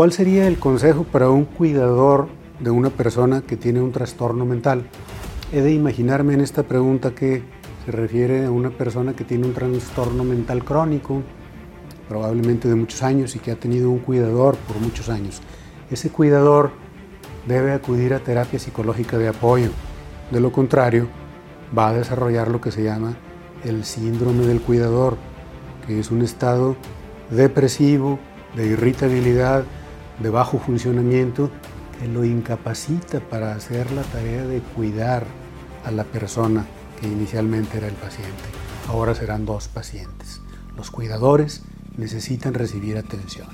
¿Cuál sería el consejo para un cuidador de una persona que tiene un trastorno mental? He de imaginarme en esta pregunta que se refiere a una persona que tiene un trastorno mental crónico, probablemente de muchos años y que ha tenido un cuidador por muchos años. Ese cuidador debe acudir a terapia psicológica de apoyo. De lo contrario, va a desarrollar lo que se llama el síndrome del cuidador, que es un estado depresivo, de irritabilidad, de bajo funcionamiento, que lo incapacita para hacer la tarea de cuidar a la persona que inicialmente era el paciente. Ahora serán dos pacientes. Los cuidadores necesitan recibir atención.